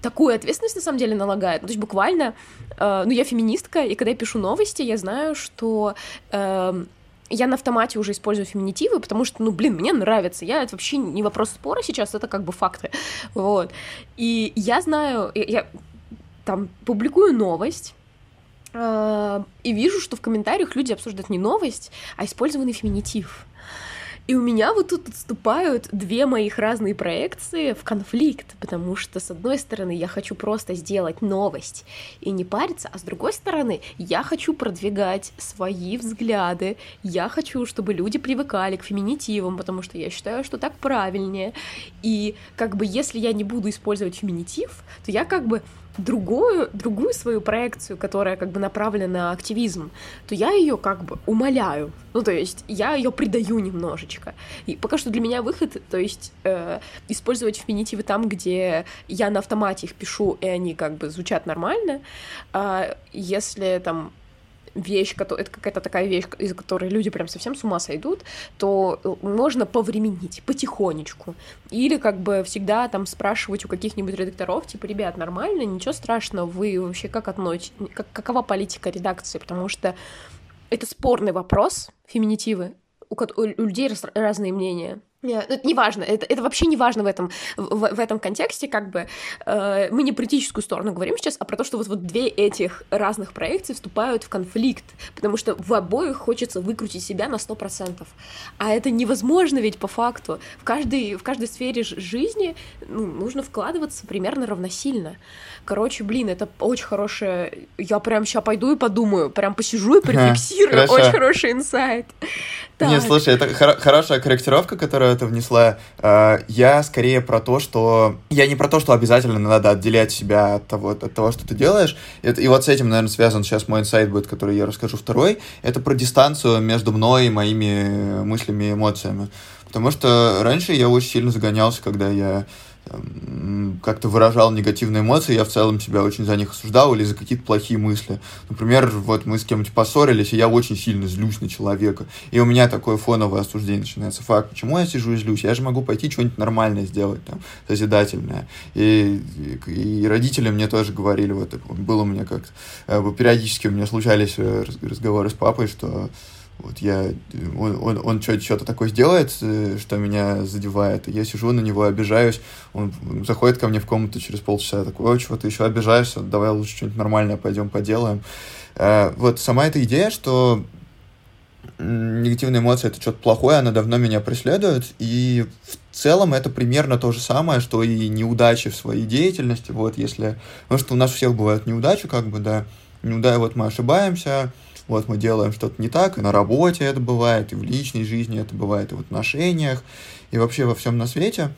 такую ответственность на самом деле налагает. Ну, то есть буквально, э, ну я феминистка, и когда я пишу новости, я знаю, что э, я на автомате уже использую феминитивы, потому что, ну, блин, мне нравится. Я это вообще не вопрос спора сейчас, это как бы факты. Вот. И я знаю, я, я там публикую новость, э, и вижу, что в комментариях люди обсуждают не новость, а использованный феминитив. И у меня вот тут отступают две моих разные проекции в конфликт, потому что, с одной стороны, я хочу просто сделать новость и не париться, а с другой стороны, я хочу продвигать свои взгляды, я хочу, чтобы люди привыкали к феминитивам, потому что я считаю, что так правильнее. И как бы если я не буду использовать феминитив, то я как бы другую, другую свою проекцию, которая как бы направлена на активизм, то я ее как бы умоляю. Ну, то есть я ее придаю немножечко. И пока что для меня выход, то есть э, использовать феминитивы там, где я на автомате их пишу, и они как бы звучат нормально. А если там вещь, это какая-то такая вещь, из-за которой люди прям совсем с ума сойдут, то э, можно повременить потихонечку. Или как бы всегда там спрашивать у каких-нибудь редакторов, типа, ребят, нормально, ничего страшного, вы вообще как относитесь, как, какова политика редакции, потому что это спорный вопрос, феминитивы, у, у людей раз, разные мнения. Нет, это не важно, это, это вообще не важно в этом, в, в этом контексте, как бы э, мы не политическую сторону говорим сейчас, а про то, что вот, вот две этих разных проекции вступают в конфликт, потому что в обоих хочется выкрутить себя на сто процентов, а это невозможно ведь по факту. В каждой, в каждой сфере жизни ну, нужно вкладываться примерно равносильно. Короче, блин, это очень хорошее, я прям сейчас пойду и подумаю, прям посижу и порефлексирую, очень хороший инсайт. Нет, слушай, это хорошая корректировка, которая это внесла. Э, я скорее про то, что... Я не про то, что обязательно надо отделять себя от того, от того что ты делаешь. И вот с этим, наверное, связан сейчас мой инсайт будет, который я расскажу второй. Это про дистанцию между мной и моими мыслями и эмоциями. Потому что раньше я очень сильно загонялся, когда я как-то выражал негативные эмоции, я в целом себя очень за них осуждал или за какие-то плохие мысли. Например, вот мы с кем-нибудь поссорились, и я очень сильно злюсь на человека. И у меня такое фоновое осуждение начинается. Факт, почему я сижу и злюсь? Я же могу пойти что-нибудь нормальное сделать, там, созидательное. И, и, и родители мне тоже говорили, вот было у меня как-то, э, периодически у меня случались э, разговоры с папой, что вот я, он, он, он что-то такое сделает, э, что меня задевает, я сижу на него, обижаюсь, он заходит ко мне в комнату через полчаса, такой, ой, чего ты еще обижаешься, давай лучше что-нибудь нормальное пойдем поделаем. Э, вот сама эта идея, что негативная эмоция это что-то плохое, она давно меня преследует, и в целом это примерно то же самое, что и неудачи в своей деятельности, вот, если, потому что у нас всех бывают неудачи, как бы, да, неудачи, вот мы ошибаемся, вот мы делаем что-то не так, и на работе это бывает, и в личной жизни это бывает, и в отношениях, и вообще во всем на свете.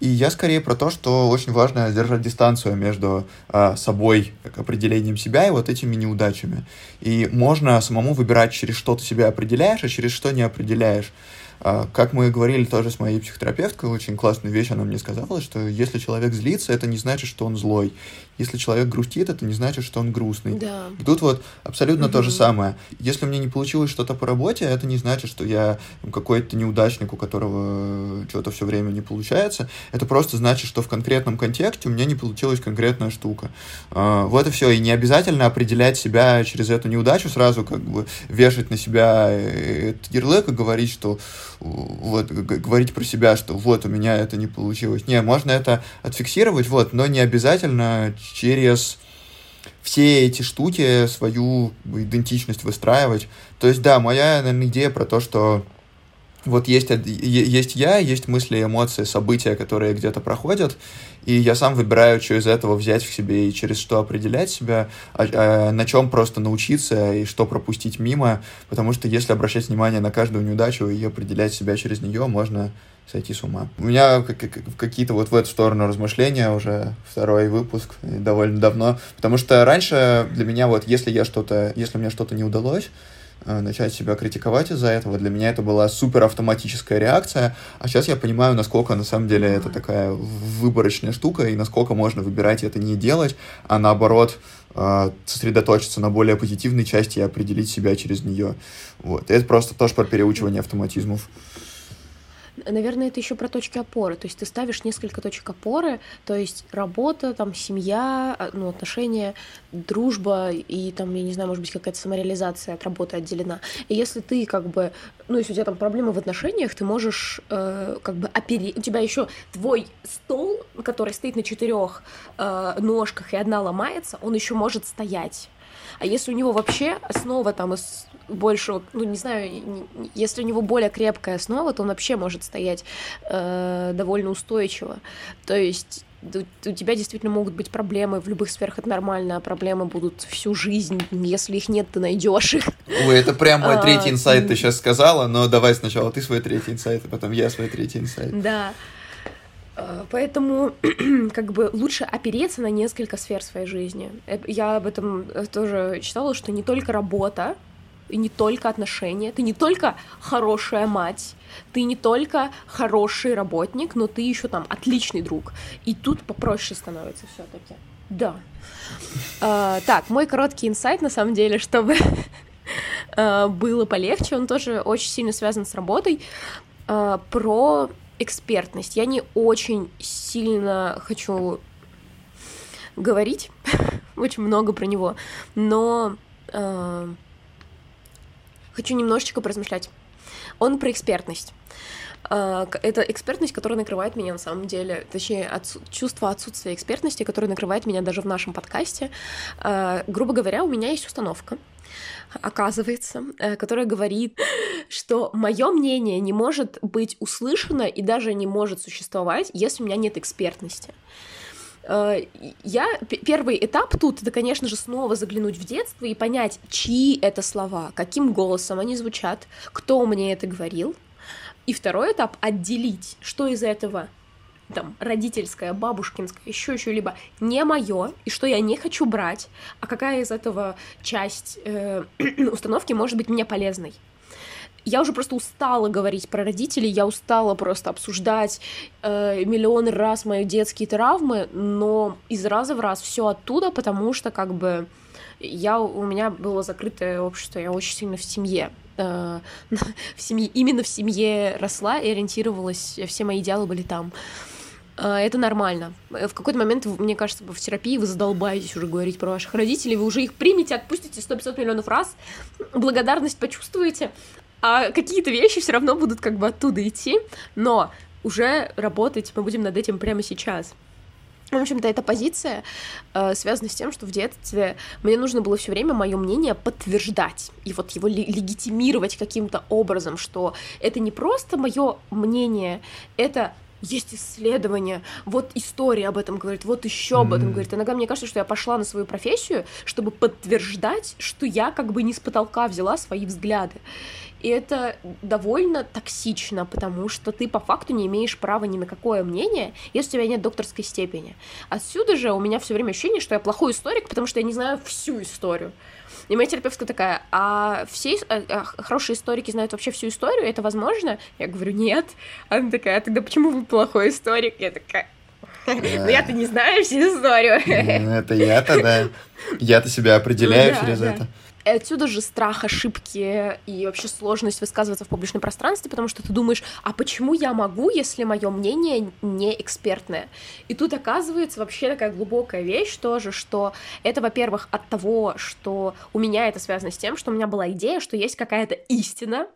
И я скорее про то, что очень важно держать дистанцию между а, собой, как определением себя, и вот этими неудачами. И можно самому выбирать, через что ты себя определяешь, а через что не определяешь. А, как мы говорили тоже с моей психотерапевткой, очень классную вещь она мне сказала, что если человек злится, это не значит, что он злой. Если человек грустит, это не значит, что он грустный. Да. И тут вот абсолютно угу. то же самое. Если мне не получилось что-то по работе, это не значит, что я какой-то неудачник, у которого что-то все время не получается. Это просто значит, что в конкретном контексте у меня не получилась конкретная штука. А, вот и все. И не обязательно определять себя через эту неудачу, сразу как бы вешать на себя этот ярлык и говорить, что вот, говорить про себя, что вот, у меня это не получилось. Не, можно это отфиксировать, вот, но не обязательно через все эти штуки свою идентичность выстраивать. То есть, да, моя, наверное, идея про то, что вот есть, есть я, есть мысли, эмоции, события, которые где-то проходят, и я сам выбираю, что из этого взять в себе и через что определять себя, а, а, на чем просто научиться и что пропустить мимо, потому что если обращать внимание на каждую неудачу и определять себя через нее, можно сойти с ума. У меня какие-то вот в эту сторону размышления уже второй выпуск довольно давно, потому что раньше для меня вот если я что-то, если мне что-то не удалось, начать себя критиковать из-за этого. Для меня это была супер автоматическая реакция, а сейчас я понимаю, насколько на самом деле это такая выборочная штука, и насколько можно выбирать это не делать, а наоборот э, сосредоточиться на более позитивной части и определить себя через нее. Вот. И это просто тоже про переучивание автоматизмов. Наверное, это еще про точки опоры. То есть ты ставишь несколько точек опоры, то есть работа, там, семья, а, ну, отношения, дружба и там, я не знаю, может быть, какая-то самореализация от работы отделена. И если ты как бы, ну, если у тебя там проблемы в отношениях, ты можешь э, как бы опереть, у тебя еще твой стол, который стоит на четырех э, ножках и одна ломается, он еще может стоять. А если у него вообще основа там из большего, ну не знаю, если у него более крепкая основа, то он вообще может стоять э, довольно устойчиво. То есть у тебя действительно могут быть проблемы в любых сферах, это нормально, а проблемы будут всю жизнь, если их нет, ты найдешь их. Ой, это прям мой а, третий инсайт ты сейчас сказала, но давай сначала ты свой третий инсайт, а потом я свой третий инсайт. Да. А, поэтому как бы лучше опереться на несколько сфер своей жизни. Э, я об этом э, тоже читала, что не только работа, и не только отношения, ты не только хорошая мать, ты не только хороший работник, но ты еще там отличный друг. И тут попроще становится все-таки. Да. А, так, мой короткий инсайт, на самом деле, чтобы а, было полегче, он тоже очень сильно связан с работой, а, про экспертность. Я не очень сильно хочу говорить, очень много про него, но э, хочу немножечко поразмышлять. Он про экспертность. Uh, это экспертность, которая накрывает меня на самом деле, точнее, отсу- чувство отсутствия экспертности, которое накрывает меня даже в нашем подкасте. Uh, грубо говоря, у меня есть установка, оказывается, э, которая говорит, что мое мнение не может быть услышано и даже не может существовать, если у меня нет экспертности. Э, я первый этап тут это, конечно же, снова заглянуть в детство и понять, чьи это слова, каким голосом они звучат, кто мне это говорил. И второй этап отделить, что из этого там родительское, бабушкинское, еще что-либо не мое, и что я не хочу брать, а какая из этого часть э, установки может быть мне полезной я уже просто устала говорить про родителей, я устала просто обсуждать э, миллионы раз мои детские травмы, но из раза в раз все оттуда, потому что как бы я у меня было закрытое общество, я очень сильно в семье. Э, в семье, именно в семье росла и ориентировалась, все мои идеалы были там. Э, это нормально. В какой-то момент, мне кажется, в терапии вы задолбаетесь уже говорить про ваших родителей, вы уже их примете, отпустите 100-500 миллионов раз, благодарность почувствуете, а какие-то вещи все равно будут как бы оттуда идти, но уже работать мы будем над этим прямо сейчас. В общем-то, эта позиция э, связана с тем, что в детстве мне нужно было все время мое мнение подтверждать и вот его легитимировать каким-то образом, что это не просто мое мнение, это есть исследования, вот история об этом говорит, вот еще об этом говорит. Иногда мне кажется, что я пошла на свою профессию, чтобы подтверждать, что я как бы не с потолка взяла свои взгляды. И это довольно токсично, потому что ты по факту не имеешь права ни на какое мнение, если у тебя нет докторской степени. Отсюда же у меня все время ощущение, что я плохой историк, потому что я не знаю всю историю. И моя терапевтка такая, а все а, а, хорошие историки знают вообще всю историю, это возможно? Я говорю, нет. Она такая, а тогда почему вы плохой историк? Я такая, ну я-то не знаю всю историю. Это я-то, да. Я-то себя определяю через это. Отсюда же страх ошибки и вообще сложность высказываться в публичном пространстве, потому что ты думаешь, а почему я могу, если мое мнение не экспертное? И тут оказывается вообще такая глубокая вещь тоже, что это, во-первых, от того, что у меня это связано с тем, что у меня была идея, что есть какая-то истина,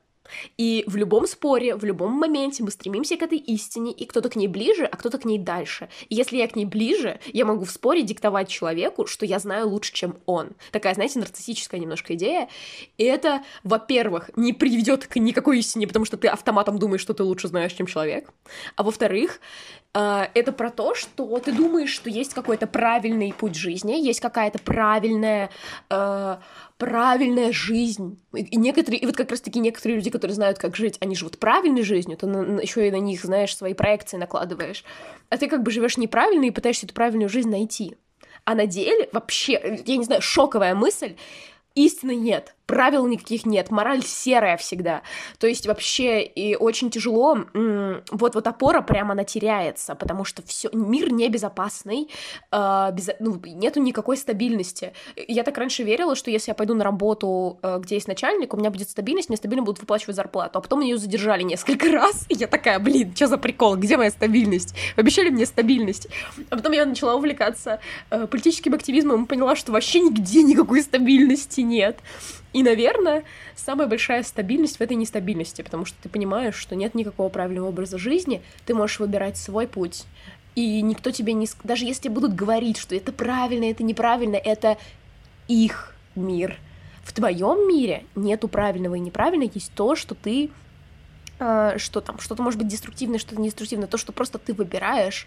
и в любом споре, в любом моменте мы стремимся к этой истине, и кто-то к ней ближе, а кто-то к ней дальше. И если я к ней ближе, я могу в споре диктовать человеку, что я знаю лучше, чем он. Такая, знаете, нарциссическая немножко идея. И это, во-первых, не приведет к никакой истине, потому что ты автоматом думаешь, что ты лучше знаешь, чем человек. А во-вторых, э, это про то, что ты думаешь, что есть какой-то правильный путь жизни, есть какая-то правильная э, правильная жизнь. И некоторые, и вот как раз-таки некоторые люди, которые знают, как жить, они живут правильной жизнью, ты на, еще и на них, знаешь, свои проекции накладываешь. А ты как бы живешь неправильно и пытаешься эту правильную жизнь найти. А на деле вообще, я не знаю, шоковая мысль, истины нет правил никаких нет, мораль серая всегда. То есть вообще и очень тяжело, вот вот опора прямо она теряется, потому что все мир небезопасный, э, без, ну, нету никакой стабильности. Я так раньше верила, что если я пойду на работу, э, где есть начальник, у меня будет стабильность, мне стабильно будут выплачивать зарплату, а потом ее задержали несколько раз, и я такая, блин, что за прикол, где моя стабильность? Обещали мне стабильность. А потом я начала увлекаться э, политическим активизмом и поняла, что вообще нигде никакой стабильности нет. И, наверное, самая большая стабильность в этой нестабильности, потому что ты понимаешь, что нет никакого правильного образа жизни, ты можешь выбирать свой путь. И никто тебе не... Даже если будут говорить, что это правильно, это неправильно, это их мир. В твоем мире нету правильного и неправильного, есть то, что ты э, что там, что-то может быть деструктивное, что-то недеструктивное, то, что просто ты выбираешь.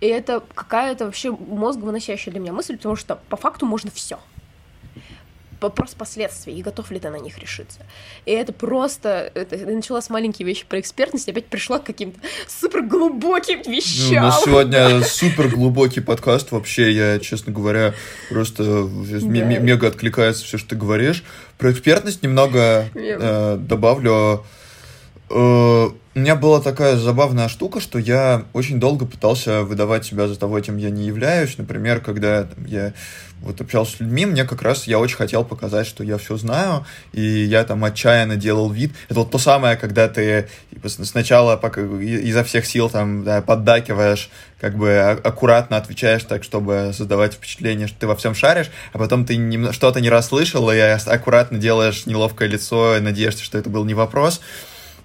И это какая-то вообще мозг выносящая для меня мысль, потому что по факту можно все вопрос последствий, и готов ли ты на них решиться. И это просто... Это, я начала с маленькие вещи про экспертность, опять пришла к каким-то супер глубоким вещам. Ну, у нас сегодня супер глубокий подкаст. Вообще, я, честно говоря, просто да. мега откликается все, что ты говоришь. Про экспертность немного э, добавлю. Э, у меня была такая забавная штука, что я очень долго пытался выдавать себя за того, чем я не являюсь. Например, когда там, я вот общался с людьми, мне как раз я очень хотел показать, что я все знаю, и я там отчаянно делал вид. Это вот то самое, когда ты типа, сначала изо всех сил там да, поддакиваешь, как бы а, аккуратно отвечаешь так, чтобы создавать впечатление, что ты во всем шаришь, а потом ты что-то не расслышал, и аккуратно делаешь неловкое лицо и надеешься, что это был не вопрос.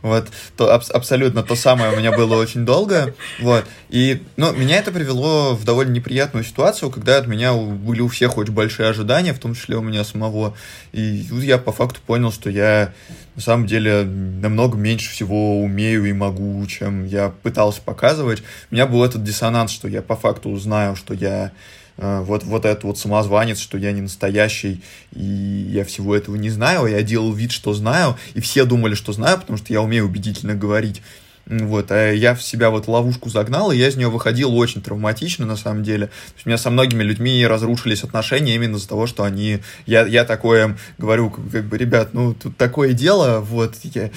Вот, то аб- абсолютно то самое у меня было очень долго. Вот. И, ну, меня это привело в довольно неприятную ситуацию, когда от меня были у всех очень большие ожидания, в том числе у меня самого. И я по факту понял, что я на самом деле намного меньше всего умею и могу, чем я пытался показывать. У меня был этот диссонанс, что я по факту знаю, что я вот, вот этот вот самозванец, что я не настоящий, и я всего этого не знаю, я делал вид, что знаю, и все думали, что знаю, потому что я умею убедительно говорить. Вот, а я в себя вот ловушку загнал, и я из нее выходил очень травматично, на самом деле. У меня со многими людьми разрушились отношения именно из-за того, что они... Я, я такое говорю, как бы, ребят, ну, тут такое дело, вот, я,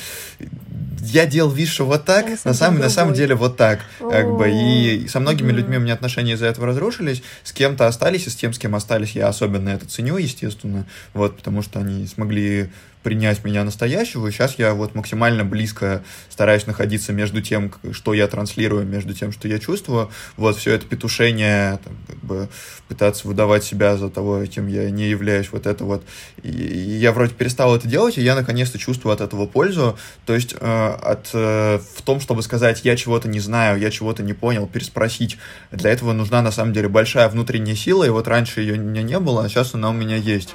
я делал что вот так, на самом, на самом деле вот так, как бы, и со многими людьми у меня отношения из-за этого разрушились, с кем-то остались, и с тем, с кем остались, я особенно это ценю, естественно, вот, потому что они смогли принять меня настоящего. И сейчас я вот максимально близко стараюсь находиться между тем, что я транслирую, между тем, что я чувствую. Вот все это петушение, там, как бы пытаться выдавать себя за того, кем я не являюсь, вот это вот. И, я вроде перестал это делать, и я наконец-то чувствую от этого пользу. То есть э, от, э, в том, чтобы сказать, я чего-то не знаю, я чего-то не понял, переспросить. Для этого нужна на самом деле большая внутренняя сила, и вот раньше ее у меня не было, а сейчас она у меня есть.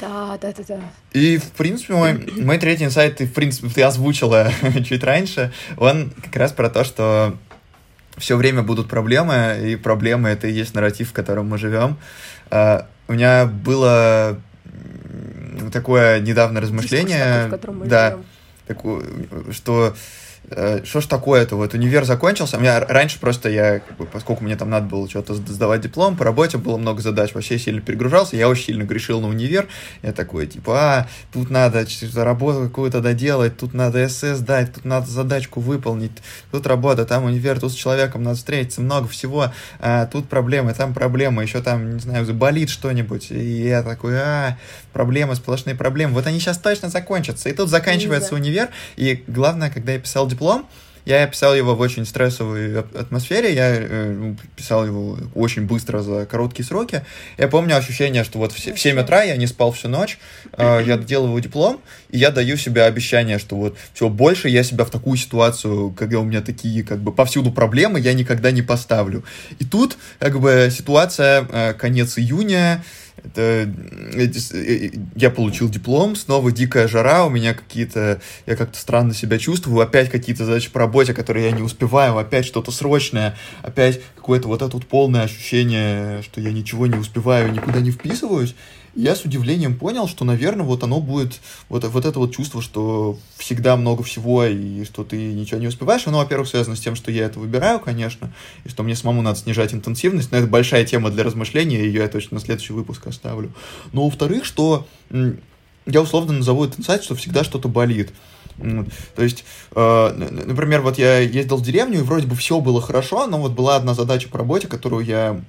Да, да, да, да. И, в принципе, мой, мой третий инсайт, ты, в принципе, ты озвучила чуть раньше, он как раз про то, что все время будут проблемы, и проблемы это и есть нарратив, в котором мы живем. А, у меня было такое недавно размышление, Дискурс такой, да, такое, что что ж такое-то, вот универ закончился, у меня раньше просто я, поскольку мне там надо было что-то сдавать диплом, по работе было много задач, вообще сильно перегружался, я очень сильно грешил на универ, я такой, типа, а, тут надо работу какую-то доделать, тут надо эссе сдать, тут надо задачку выполнить, тут работа, там универ, тут с человеком надо встретиться, много всего, а, тут проблемы, там проблемы, еще там, не знаю, заболит что-нибудь, и я такой, а, проблемы, сплошные проблемы, вот они сейчас точно закончатся, и тут заканчивается да. универ, и главное, когда я писал диплом, я писал его в очень стрессовой атмосфере, я э, ну, писал его очень быстро за короткие сроки. Я помню ощущение, что вот в 7 утра я не спал всю ночь, э, я его диплом, и я даю себе обещание, что вот все, больше я себя в такую ситуацию, когда у меня такие как бы повсюду проблемы, я никогда не поставлю. И тут как бы ситуация, э, конец июня, я получил диплом, снова дикая жара, у меня какие-то, я как-то странно себя чувствую, опять какие-то задачи по работе, которые я не успеваю, опять что-то срочное, опять какое-то вот это вот полное ощущение, что я ничего не успеваю, никуда не вписываюсь я с удивлением понял, что, наверное, вот оно будет, вот, вот это вот чувство, что всегда много всего и что ты ничего не успеваешь, оно, во-первых, связано с тем, что я это выбираю, конечно, и что мне самому надо снижать интенсивность, но это большая тема для размышления, ее я точно на следующий выпуск оставлю. Но, во-вторых, что я условно назову это инсайт, что всегда что-то болит. То есть, э, например, вот я ездил в деревню, и вроде бы все было хорошо, но вот была одна задача по работе, которую я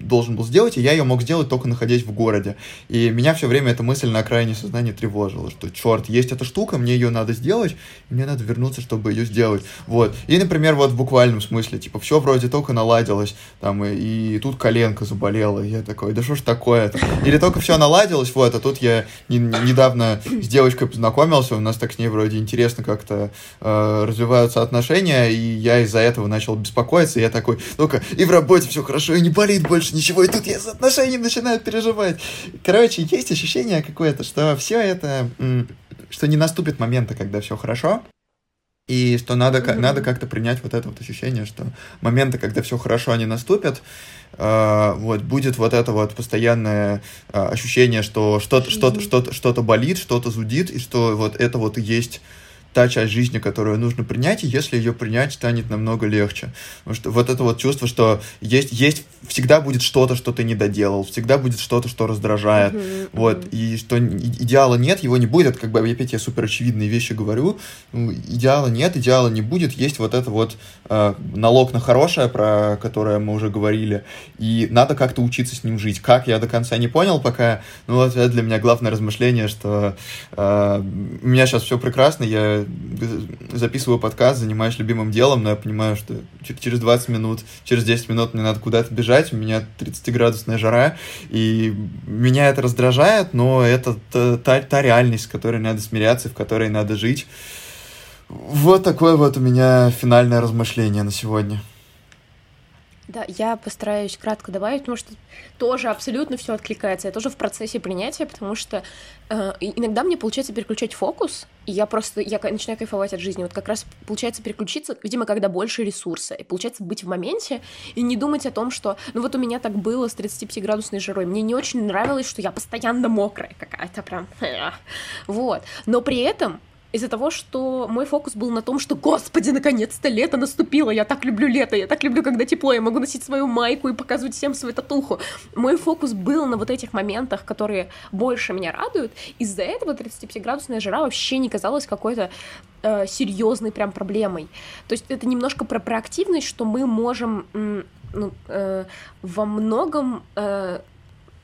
должен был сделать, и я ее мог сделать только находясь в городе. И меня все время эта мысль на окраине сознания тревожила, что, черт, есть эта штука, мне ее надо сделать, мне надо вернуться, чтобы ее сделать. Вот. И, например, вот в буквальном смысле, типа, все вроде только наладилось, там, и, и тут коленка заболела, и я такой, да что ж такое-то? Или только все наладилось, вот, а тут я не, недавно с девочкой познакомился, у нас так с ней вроде интересно как-то э, развиваются отношения, и я из-за этого начал беспокоиться, я такой, ну-ка, и в работе все хорошо, и не болит больше ничего, и тут я за отношения начинаю переживать. Короче, есть ощущение какое-то, что все это, что не наступит момента, когда все хорошо, и что надо, mm-hmm. надо как-то принять вот это вот ощущение, что моменты, когда все хорошо, они наступят, э, вот, будет вот это вот постоянное э, ощущение, что что-то, что-то, что-то, что-то болит, что-то зудит, и что вот это вот и есть та часть жизни, которую нужно принять, и если ее принять, станет намного легче. Потому что вот это вот чувство, что есть, есть всегда будет что-то, что ты не доделал, всегда будет что-то, что раздражает. Uh-huh, вот, и что идеала нет, его не будет. Это как бы опять я супер очевидные вещи говорю. Ну, идеала нет, идеала не будет. Есть вот это вот э, налог на хорошее, про которое мы уже говорили, и надо как-то учиться с ним жить. Как, я до конца не понял пока. Ну, вот это для меня главное размышление, что э, у меня сейчас все прекрасно, я записываю подкаст, занимаюсь любимым делом, но я понимаю, что через 20 минут, через 10 минут мне надо куда-то бежать, у меня 30-градусная жара, и меня это раздражает, но это та, та реальность, с которой надо смиряться, в которой надо жить. Вот такое вот у меня финальное размышление на сегодня. Да, я постараюсь кратко добавить, потому что тоже абсолютно все откликается. Я тоже в процессе принятия, потому что э, иногда мне получается переключать фокус, и я просто я начинаю кайфовать от жизни. Вот как раз получается переключиться, видимо, когда больше ресурса. И получается быть в моменте и не думать о том, что... Ну вот у меня так было с 35-градусной жарой. Мне не очень нравилось, что я постоянно мокрая какая-то прям. Вот. Но при этом из-за того, что мой фокус был на том, что, господи, наконец-то лето наступило, я так люблю лето, я так люблю, когда тепло, я могу носить свою майку и показывать всем свою татуху. Мой фокус был на вот этих моментах, которые больше меня радуют. Из-за этого 35-градусная жара вообще не казалась какой-то э, серьезной прям проблемой. То есть это немножко про проактивность, что мы можем ну, э, во многом э,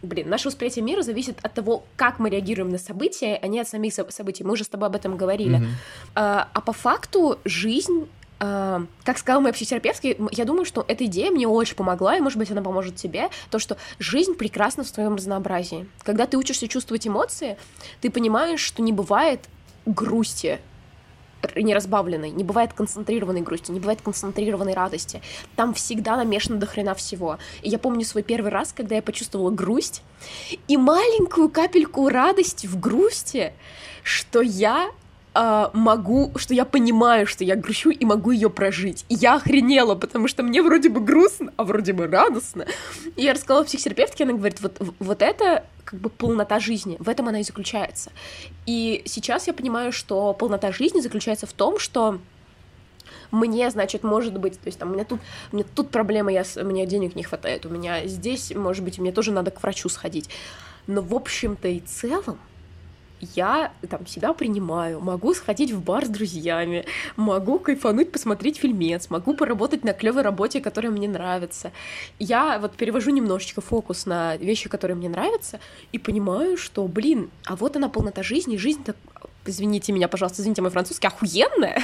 блин, наше восприятие мира зависит от того, как мы реагируем на события, а не от самих событий. Мы уже с тобой об этом говорили. Mm-hmm. А, а по факту жизнь Uh, как сказал мой психотерапевт, я думаю, что эта идея мне очень помогла, и, может быть, она поможет тебе, то, что жизнь прекрасна в своем разнообразии. Когда ты учишься чувствовать эмоции, ты понимаешь, что не бывает грусти, неразбавленной, не бывает концентрированной грусти, не бывает концентрированной радости. Там всегда намешано до хрена всего. И я помню свой первый раз, когда я почувствовала грусть и маленькую капельку радости в грусти, что я а, могу, что я понимаю, что я грущу и могу ее прожить. И я охренела, потому что мне вроде бы грустно, а вроде бы радостно. И я рассказала психотерапевтке, она говорит, вот, вот это как бы полнота жизни, в этом она и заключается. И сейчас я понимаю, что полнота жизни заключается в том, что мне, значит, может быть, то есть там у меня тут, у меня тут проблема, я, у меня денег не хватает, у меня здесь, может быть, мне тоже надо к врачу сходить. Но в общем-то и целом я там себя принимаю, могу сходить в бар с друзьями, могу кайфануть, посмотреть фильмец, могу поработать на клевой работе, которая мне нравится. Я вот перевожу немножечко фокус на вещи, которые мне нравятся, и понимаю, что, блин, а вот она полнота жизни, жизнь так извините меня, пожалуйста, извините мой французский, охуенная.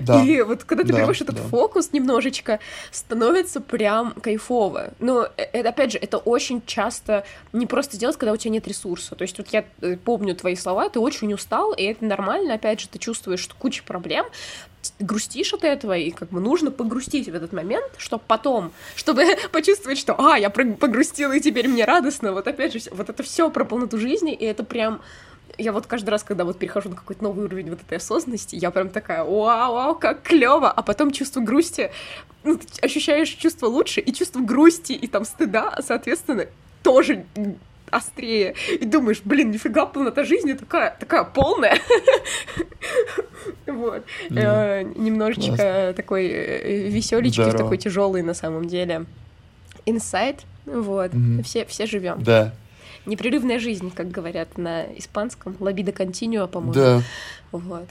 Да. И вот когда ты да, понимаешь этот да. фокус немножечко, становится прям кайфово. Но это, опять же, это очень часто не просто сделать, когда у тебя нет ресурса. То есть вот я э, помню твои слова, ты очень устал, и это нормально, опять же, ты чувствуешь что куча проблем, грустишь от этого, и как бы нужно погрустить в этот момент, чтобы потом, чтобы почувствовать, что, а, я погрустила, и теперь мне радостно, вот опять же, вот это все про полноту жизни, и это прям я вот каждый раз, когда вот перехожу на какой-то новый уровень вот этой осознанности, я прям такая, вау, вау, как клево, а потом чувство грусти, ну, ты ощущаешь чувство лучше, и чувство грусти, и там стыда, соответственно, тоже острее, и думаешь, блин, нифига полнота жизни такая, такая полная. Вот. Э, немножечко такой э, веселички, такой тяжелый на самом деле. Инсайт, вот. Все живем. Да непрерывная жизнь, как говорят на испанском, лабида континуа, по-моему. Да. Вот.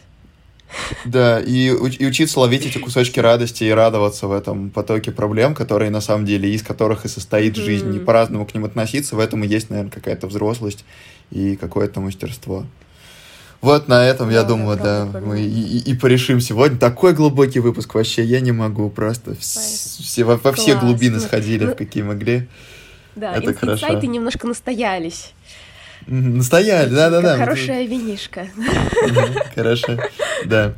Да, и, и учиться ловить эти кусочки радости и радоваться в этом потоке проблем, которые на самом деле, из которых и состоит жизнь, и по-разному к ним относиться, в этом и есть, наверное, какая-то взрослость и какое-то мастерство. Вот на этом, да, я думаю, да, правда, мы и, и, и порешим сегодня. Такой глубокий выпуск вообще, я не могу, просто все, во, во все глубины сходили, ну, в какие могли. Да, это хорошо. инсайты немножко настоялись. Настояли, да-да-да. Хорошая винишка. Хорошо, да.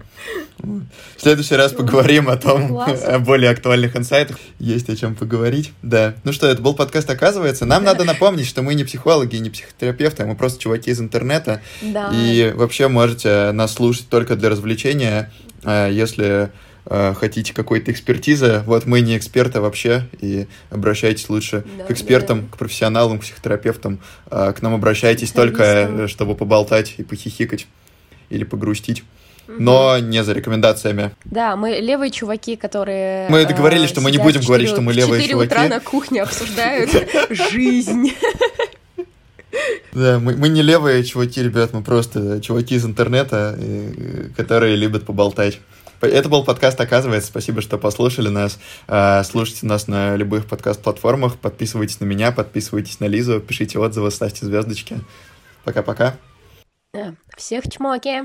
В следующий раз поговорим о том, о более актуальных инсайтах. Есть о чем поговорить. Да. Ну что, это был подкаст «Оказывается». Нам надо напомнить, что мы не психологи не психотерапевты, а мы просто чуваки из интернета. Да. И вообще можете нас слушать только для развлечения, а если Э, хотите какой-то экспертизы, вот мы не эксперты вообще, и обращайтесь лучше да, к экспертам, да. к профессионалам, к психотерапевтам. Э, к нам обращайтесь только, э, чтобы поболтать и похихикать или погрустить но не за рекомендациями. Да, мы левые чуваки, которые... Мы договорились, что мы не будем говорить, что мы левые чуваки. утра на кухне обсуждают жизнь. Да, мы, мы не левые чуваки, ребят, мы просто чуваки из интернета, которые любят поболтать. Это был подкаст «Оказывается». Спасибо, что послушали нас. А, слушайте нас на любых подкаст-платформах. Подписывайтесь на меня, подписывайтесь на Лизу, пишите отзывы, ставьте звездочки. Пока-пока. Всех чмоки.